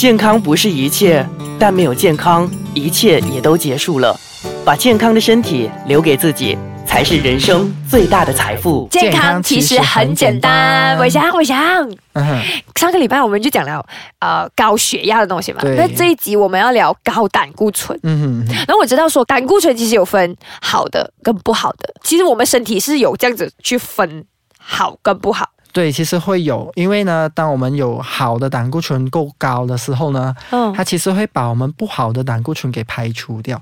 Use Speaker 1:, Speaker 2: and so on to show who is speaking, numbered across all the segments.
Speaker 1: 健康不是一切，但没有健康，一切也都结束了。把健康的身体留给自己，才是人生最大的财富。
Speaker 2: 健康其实很简单。伟翔，伟翔，
Speaker 3: 嗯，
Speaker 2: 上个礼拜我们就讲了呃高血压的东西嘛，那这一集我们要聊高胆固醇。
Speaker 3: 嗯哼，
Speaker 2: 然后我知道说胆固醇其实有分好的跟不好的，其实我们身体是有这样子去分好跟不好。
Speaker 3: 对，其实会有，因为呢，当我们有好的胆固醇够高的时候呢，
Speaker 2: 嗯
Speaker 3: 它其实会把我们不好的胆固醇给排除掉。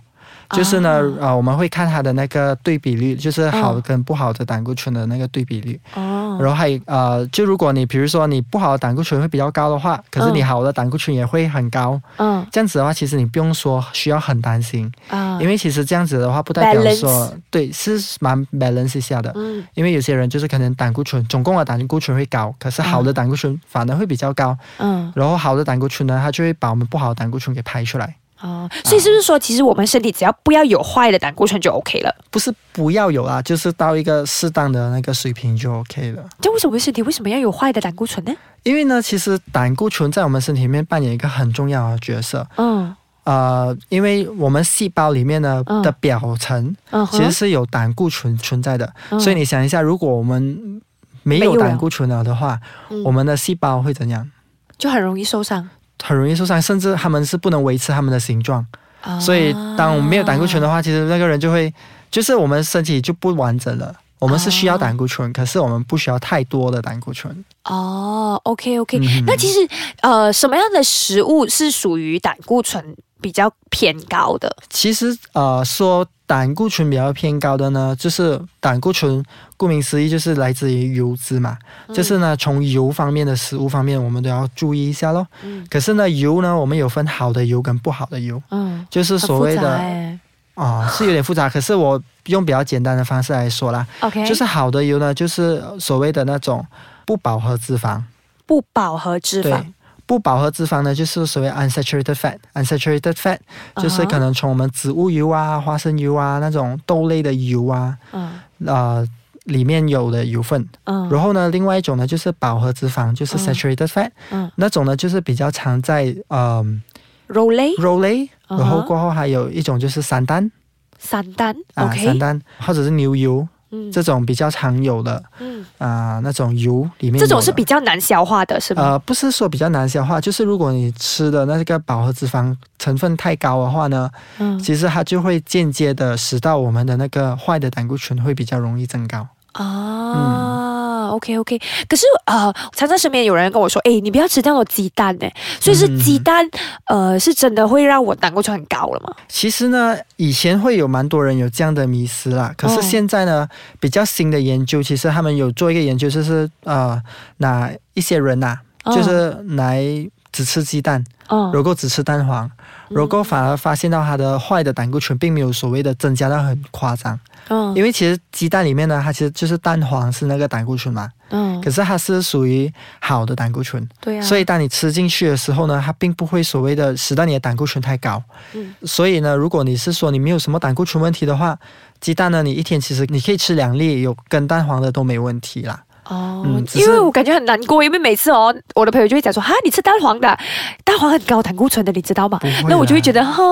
Speaker 3: 就是呢，呃，我们会看它的那个对比率，就是好
Speaker 2: 嗯
Speaker 3: 跟不好的胆固醇的那个对比率。
Speaker 2: 哦，
Speaker 3: 然后还有呃，就如果你比如说你不好的胆固醇会比较高的话，可是你
Speaker 2: 嗯。
Speaker 3: 好的胆固醇也会很高，
Speaker 2: 嗯。
Speaker 3: 这样子的话，其实你不用说需要很担心，
Speaker 2: 啊。
Speaker 3: 因为其实这样子的话不代表说对是蛮 balance 一下的。
Speaker 2: 嗯。
Speaker 3: 因为有些人就是可能胆固醇总共的胆固醇会高，可是好的胆固醇反而会比较高，
Speaker 2: 嗯。
Speaker 3: 然后好的胆固醇呢，它就会把我们不好的胆固醇给排出来。
Speaker 2: 哦，所以是不是说，其实我们身体只要不要有坏的胆固醇就 OK 了？
Speaker 3: 不是不要有啊，就是到一个适当的那个水平就 OK 了。
Speaker 2: 就为什么身体为什么要有坏的胆固醇呢？
Speaker 3: 因为呢，其实胆固醇在我们身体里面扮演一个很重要的角色。
Speaker 2: 嗯
Speaker 3: 呃，因为我们细胞里面呢
Speaker 2: 嗯
Speaker 3: 的表层其实是有胆固醇存在的，
Speaker 2: 嗯
Speaker 3: 所以你想一下，如果我们没
Speaker 2: 没有
Speaker 3: 胆固醇了的话，
Speaker 2: 嗯
Speaker 3: 我们的细胞会怎样？
Speaker 2: 就很容易受伤。
Speaker 3: 很容易受伤，甚至他们是不能维持他们的形状。
Speaker 2: 啊
Speaker 3: 所以，当我们没有胆固醇的话，其实那个人就会，就是我们身体就不完整了。我们是需要胆固醇，可是我们不需要太多的胆固醇。
Speaker 2: 哦，OK OK，、
Speaker 3: 嗯
Speaker 2: 那其实呃，什么样的食物是属于胆固醇比较偏高的？
Speaker 3: 其实呃，说胆固醇比较偏高的呢，就是胆固醇，顾名思义就是来自于油脂嘛。就是呢，从油方面的食物方面，我们都要注意一下咯。
Speaker 2: 嗯
Speaker 3: 可是呢，油呢，我们有分好的油跟不好的油，
Speaker 2: 嗯，
Speaker 3: 就是所谓的
Speaker 2: 欸
Speaker 3: 啊、是有点复杂。可是我用比较简单的方式来说啦
Speaker 2: ，OK，
Speaker 3: 就是好的油呢，就是所谓的那种不饱和脂肪。
Speaker 2: 不饱和脂肪
Speaker 3: 对。，不饱和脂肪呢，就是所谓 unsaturated fat。unsaturated fat 就是可能从我们植物油啊、花生油啊那种豆类的油啊，
Speaker 2: 嗯。
Speaker 3: 呃，里面有的油分。
Speaker 2: 嗯。
Speaker 3: 然后呢，另外一种呢就是饱和脂肪，就是
Speaker 2: 嗯。
Speaker 3: saturated fat，、
Speaker 2: 嗯，
Speaker 3: 那种呢就是比较常在呃
Speaker 2: 肉类、
Speaker 3: 肉类，然后过后还有一种就是散蛋
Speaker 2: 散蛋
Speaker 3: 啊散蛋或者是牛油
Speaker 2: 嗯。
Speaker 3: 这种比较常有的
Speaker 2: 嗯，
Speaker 3: 啊、那种油里面
Speaker 2: 这种是比较难消化的，是吗？
Speaker 3: 呃，不是说比较难消化，就是如果你吃的那个饱和脂肪成分太高的话呢，
Speaker 2: 嗯。
Speaker 3: 其实它就会间接的使到我们的那个坏的胆固醇会比较容易增高。
Speaker 2: 啊，OK OK，可是呃，常常身边有人跟我说，哎，你不要吃那种鸡蛋呢，所以是
Speaker 3: 嗯。
Speaker 2: 鸡蛋，呃，是真的会让我胆固醇很高了吗？
Speaker 3: 其实呢，以前会有蛮多人有这样的迷思啦，可是
Speaker 2: 哦。
Speaker 3: 现在呢，比较新的研究，其实他们有做一个研究，就是呃，哪一些人呐、
Speaker 2: 哦。
Speaker 3: 就是来只吃鸡蛋，
Speaker 2: 嗯
Speaker 3: 如果只吃蛋黄，如果反而发现到它的坏的胆固醇并没有所谓的增加到很夸张。
Speaker 2: 嗯
Speaker 3: 因为其实鸡蛋里面呢，它其实就是蛋黄是那个胆固醇嘛，
Speaker 2: 嗯
Speaker 3: 可是它是属于好的胆固醇，
Speaker 2: 对啊，
Speaker 3: 所以当你吃进去的时候呢，它并不会所谓的使到你的胆固醇太高。
Speaker 2: 嗯
Speaker 3: 所以呢，如果你是说你没有什么胆固醇问题的话，鸡蛋呢，你一天其实你可以吃两粒，有跟蛋黄的都没问题啦。
Speaker 2: 哦，
Speaker 3: 嗯
Speaker 2: 因为我感觉很难过，因为每次哦，我的朋友就会讲说，哈，你吃蛋黄的，蛋黄很高胆固醇的，你知道吗？那我就会
Speaker 3: 啦
Speaker 2: 觉得，哈，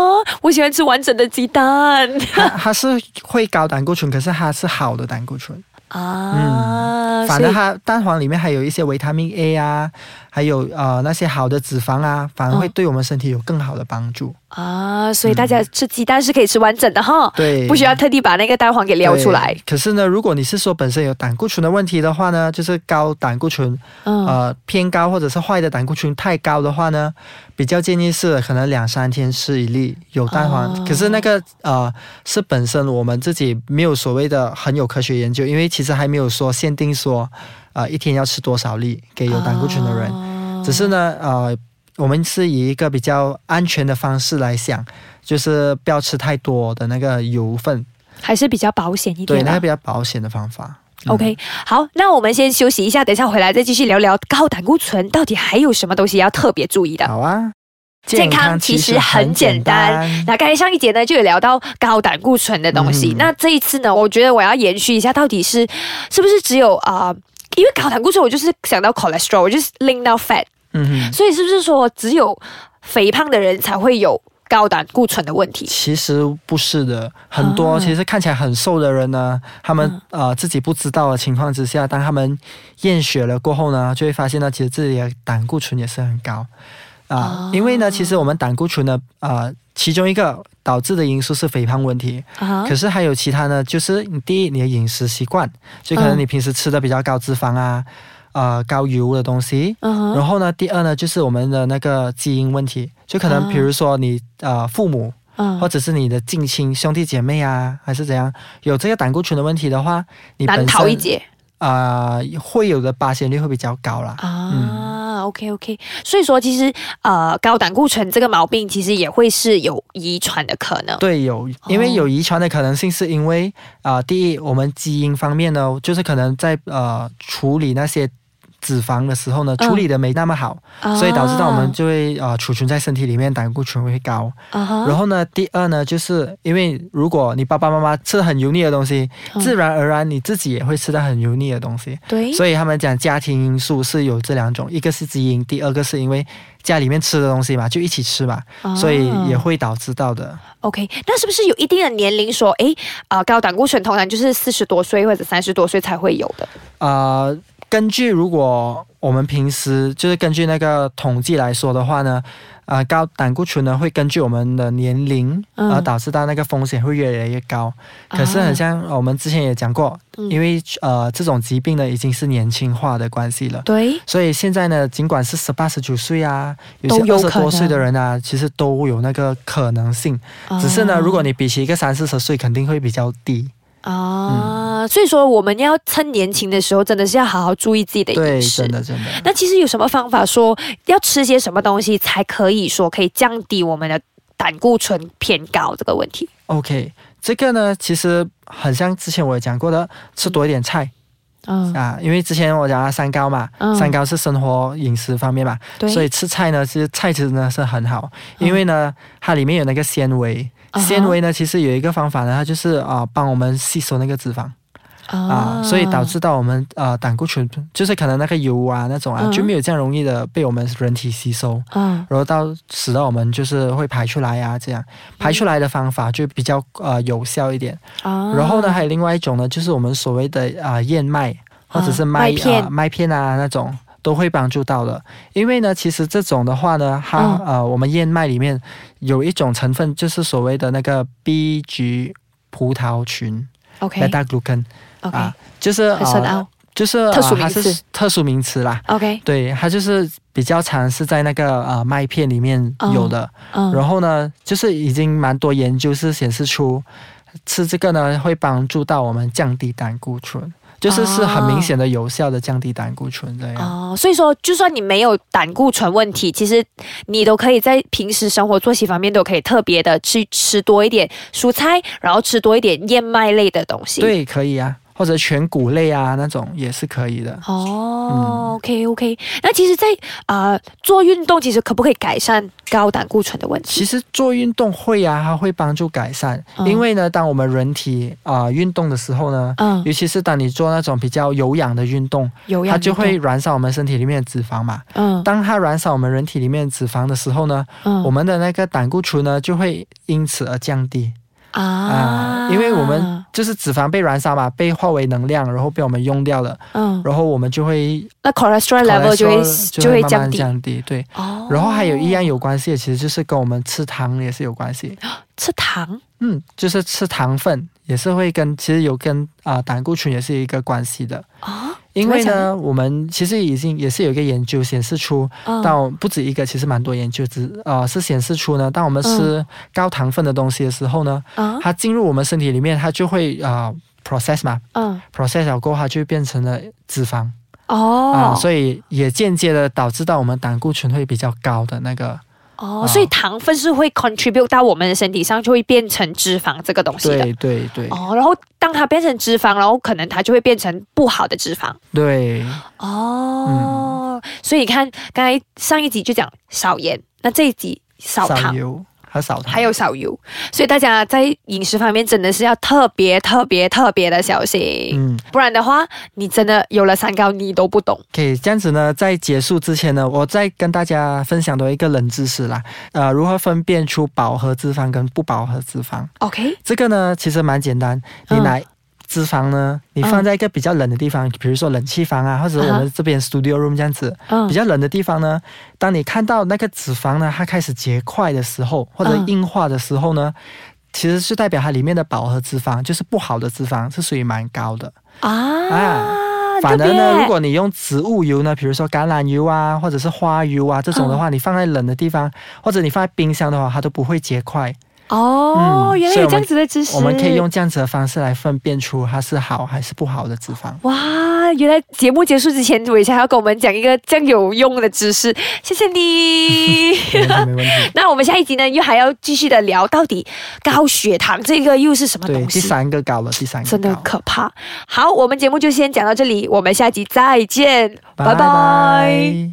Speaker 2: 我喜欢吃完整的鸡蛋
Speaker 3: 它它是会高胆固醇，可是它是好的胆固醇。
Speaker 2: 啊，
Speaker 3: 反
Speaker 2: 所以
Speaker 3: 而它蛋黄里面还有一些维他命 A 啊，还有呃那些好的脂肪啊，反而会
Speaker 2: 嗯
Speaker 3: 对我们身体有更好的帮助。
Speaker 2: 啊，所以大家吃鸡蛋是可以吃完整的哈，
Speaker 3: 对，
Speaker 2: 不需要特地把那个蛋黄给撩出来。
Speaker 3: 可是呢，如果你是说本身有胆固醇的问题的话呢，就是高胆固醇，
Speaker 2: 嗯，
Speaker 3: 呃偏高或者是坏的胆固醇太高的话呢，比较建议是可能两三天吃一粒有蛋黄。
Speaker 2: 哦
Speaker 3: 可是那个呃是本身我们自己没有所谓的很有科学研究，因为其实还没有说限定说呃一天要吃多少粒给有胆固醇的人。
Speaker 2: 哦
Speaker 3: 只是呢，呃，我们是以一个比较安全的方式来想，就是不要吃太多的那个油分，
Speaker 2: 还是比较保险一，点对
Speaker 3: 那个比较保险的方法。嗯。
Speaker 2: OK，好，那我们先休息一下，等一下回来再继续聊聊高胆固醇到底还有什么东西要特别注意的。
Speaker 3: 好啊，
Speaker 2: 健康其实很简单。那刚才上一节呢就有聊到高胆固醇的东西，
Speaker 3: 嗯。
Speaker 2: 那这一次呢，我觉得我要延续一下，到底是是不是只有啊、呃因为高胆固醇，我就是想到 cholesterol，我就是 link 到 fat，所以是不是说只有肥胖的人才会有高胆固醇的问题。
Speaker 3: 其实不是的，很多
Speaker 2: 啊
Speaker 3: 其实看起来很瘦的人呢，他们、
Speaker 2: 嗯。
Speaker 3: 呃自己不知道的情况之下，当他们验血了过后呢，就会发现呢，其实自己的胆固醇也是很高。啊、
Speaker 2: 哦。
Speaker 3: 因为呢，其实我们胆固醇呢，呃，其中一个导致的因素是肥胖问题，
Speaker 2: 啊
Speaker 3: 可是还有其他呢，就是你第一，你的饮食习惯，就可能
Speaker 2: 嗯。
Speaker 3: 你平时吃的比较高脂肪啊，呃，高油的东西。
Speaker 2: 嗯
Speaker 3: 然后呢，第二呢，就是我们的那个基因问题，就可能
Speaker 2: 啊
Speaker 3: 比如说你呃父母
Speaker 2: 嗯
Speaker 3: 或者是你的近亲兄弟姐妹啊，还是怎样，有这个胆固醇的问题的话，你
Speaker 2: 难逃一劫
Speaker 3: 啊、会有的发现率会比较高啦。
Speaker 2: 啊。OK OK，所以说其实呃高胆固醇这个毛病其实也会是有遗传的可能。
Speaker 3: 对，有，因为有遗传的可能性，是因为啊、第一，我们基因方面呢，就是可能在呃处理那些脂肪的时候呢，
Speaker 2: 嗯
Speaker 3: 处理的没那么好，
Speaker 2: 啊
Speaker 3: 所以导致到我们就会呃储存在身体里面，胆固醇会高。
Speaker 2: 啊
Speaker 3: 然后呢，第二呢，就是因为如果你爸爸妈妈吃很油腻的东西，
Speaker 2: 嗯
Speaker 3: 自然而然你自己也会吃到很油腻的东西。
Speaker 2: 对，
Speaker 3: 所以他们讲家庭因素是有这两种，一个是基因，第二个是因为家里面吃的东西嘛，就一起吃嘛，所以也
Speaker 2: 啊
Speaker 3: 会导致到的。
Speaker 2: OK，那是不是有一定的年龄说，诶，啊、高胆固醇通常就是四十多岁或者三十多岁才会有的？
Speaker 3: 呃，根据如果我们平时就是根据那个统计来说的话呢，呃，高胆固醇呢会根据我们的年龄
Speaker 2: 嗯
Speaker 3: 而导致到那个风险会越来越高。可是很像我们之前也讲过，因为呃这种疾病呢已经是年轻化的关系了。
Speaker 2: 对，
Speaker 3: 所以现在呢，尽管是十八、十九岁啊，有些二十多岁的人啊，其实都有那个可能性。只是呢，如果你比起一个三四十岁，肯定会比较低。
Speaker 2: 啊、所以说我们要趁年轻的时候，真的是要好好注意自己的，饮食
Speaker 3: 真。的真的。
Speaker 2: 那其实有什么方法说要吃些什么东西才可以说可以降低我们的胆固醇偏高这个问题
Speaker 3: ？OK，这个呢，其实很像之前我有讲过的，吃多一点菜、
Speaker 2: 嗯，
Speaker 3: 啊，因为之前我讲了三高嘛，
Speaker 2: 嗯
Speaker 3: 三高是生活饮食方面嘛，
Speaker 2: 对，
Speaker 3: 所以吃菜呢，其实菜其实呢是很好，因为呢，它里面有那个纤维。纤维呢，其实有一个方法呢，它就是啊、帮我们吸收那个脂肪。啊，所以导致到我们呃胆固醇，就是可能那个油啊那种啊，
Speaker 2: 嗯。
Speaker 3: 就没有这样容易的被我们人体吸收。
Speaker 2: 嗯。
Speaker 3: 然后到使到我们就是会排出来啊，这样。排出来的方法就比较呃有效一点。
Speaker 2: 啊。
Speaker 3: 然后呢，还有另外一种呢，就是我们所谓的啊、燕麦或者是
Speaker 2: 啊
Speaker 3: 麦
Speaker 2: 麦片。
Speaker 3: 啊麦片啊那种。都会帮助到的，因为呢，其实这种的话呢，它、
Speaker 2: 嗯。
Speaker 3: 呃，我们燕麦里面有一种成分，就是所谓的那个 B 菊葡萄群
Speaker 2: OK
Speaker 3: beta glucan
Speaker 2: OK
Speaker 3: 啊，就是
Speaker 2: 很深
Speaker 3: 呃，就是、呃、
Speaker 2: 特殊名
Speaker 3: 它是
Speaker 2: 词
Speaker 3: 特殊名词啦。
Speaker 2: OK
Speaker 3: 对，它就是比较常是在那个呃麦片里面有的。
Speaker 2: 嗯。
Speaker 3: 然后呢，就是已经蛮多研究是显示出，吃这个呢会帮助到我们降低胆固醇，就是是很明显的有效的降低胆固醇这样。
Speaker 2: 哦，所以说，就算你没有胆固醇问题，其实你都可以在平时生活作息方面都可以特别的去吃多一点蔬菜，然后吃多一点燕麦类的东西。，
Speaker 3: 对，可以啊，或者全谷类啊那种也是可以的。
Speaker 2: 哦、o k OK。那其实在，啊做运动，其实可不可以改善高胆固醇的问题？
Speaker 3: 其实做运动会啊，它会帮助改善，
Speaker 2: 嗯。
Speaker 3: 因为呢，当我们人体啊、运动的时候呢，
Speaker 2: 嗯，
Speaker 3: 尤其是当你做那种比较有氧的运动，
Speaker 2: 有氧
Speaker 3: 它就会燃烧我们身体里面的脂肪嘛。
Speaker 2: 嗯。
Speaker 3: 当它燃烧我们人体里面的脂肪的时候呢，
Speaker 2: 嗯。
Speaker 3: 我们的那个胆固醇呢就会因此而降低。
Speaker 2: 啊。
Speaker 3: 啊，因为我们就是脂肪被燃烧嘛，被化为能量，然后被我们用掉了，
Speaker 2: 嗯，
Speaker 3: 然后我们就会
Speaker 2: 那 cholesterol level 就会就会
Speaker 3: 慢慢
Speaker 2: 降低
Speaker 3: 降低，对。
Speaker 2: 哦。
Speaker 3: 然后还有一样有关系的，其实就是跟我们吃糖也是有关系。
Speaker 2: 吃糖
Speaker 3: 嗯，就是吃糖分也是会跟其实有跟啊、胆固醇也是一个关系的。
Speaker 2: 啊，
Speaker 3: 因为呢，我们其实已经也是有一个研究显示出，
Speaker 2: 嗯。
Speaker 3: 到不止一个，其实蛮多研究只呃是显示出呢，当我们吃高糖分的东西的时候呢，
Speaker 2: 啊。
Speaker 3: 它进入我们身体里面，它就会啊、process 嘛。
Speaker 2: 嗯
Speaker 3: ，process 了过后，它就变成了脂肪。
Speaker 2: 哦。
Speaker 3: 啊、所以也间接的导致到我们胆固醇会比较高的那个。
Speaker 2: 哦，
Speaker 3: 啊。
Speaker 2: 所以糖分是会 contribute 到我们的身体上，就会变成脂肪这个东西的。
Speaker 3: 对对对、
Speaker 2: 哦，然后当它变成脂肪，然后可能它就会变成不好的脂肪。
Speaker 3: 对，
Speaker 2: 哦，所以你看，刚才上一集就讲少盐，那这一集少糖。
Speaker 3: 油。和少糖。
Speaker 2: 还有少油，所以大家在饮食方面真的是要特别特别特别的小心，
Speaker 3: 嗯，
Speaker 2: 不然的话，你真的有了三高你都不懂。
Speaker 3: 可以这样子呢，在结束之前呢，我再跟大家分享多一个冷知识啦，呃，如何分辨出饱和脂肪跟不饱和脂肪
Speaker 2: ？OK，
Speaker 3: 这个呢，其实蛮简单，你
Speaker 2: 嗯
Speaker 3: 拿脂肪呢，你放在一个比较冷的地方，比如说冷气房啊，或者我们这边 studio room 这样子，
Speaker 2: 嗯。
Speaker 3: 比较冷的地方呢，当你看到那个脂肪呢，它开始结块的时候，或者
Speaker 2: 嗯。
Speaker 3: 硬化的时候呢，其实是代表它里面的饱和脂肪，就是不好的脂肪，是属于蛮高的。
Speaker 2: 啊，
Speaker 3: 反而呢，如果你用植物油呢，比如说橄榄油啊，或者是花油啊这种的话，你放在冷的地方，或者你放在冰箱的话，它都不会结块。
Speaker 2: 哦，
Speaker 3: 嗯
Speaker 2: 原来有这样子的知识，
Speaker 3: 我们可以用这样子的方式来分辨出它是好还是不好的脂肪。
Speaker 2: 哇，原来节目结束之前，伟强要跟我们讲一个这样有用的知识，谢谢你。
Speaker 3: 没问题，没问题。
Speaker 2: 那我们下一集呢，又还要继续的聊到底高血糖这个又是什么
Speaker 3: 对，
Speaker 2: 东西？
Speaker 3: 第三个高了，第三个
Speaker 2: 真的可怕。好，我们节目就先讲到这里，我们下集再见，拜
Speaker 3: 拜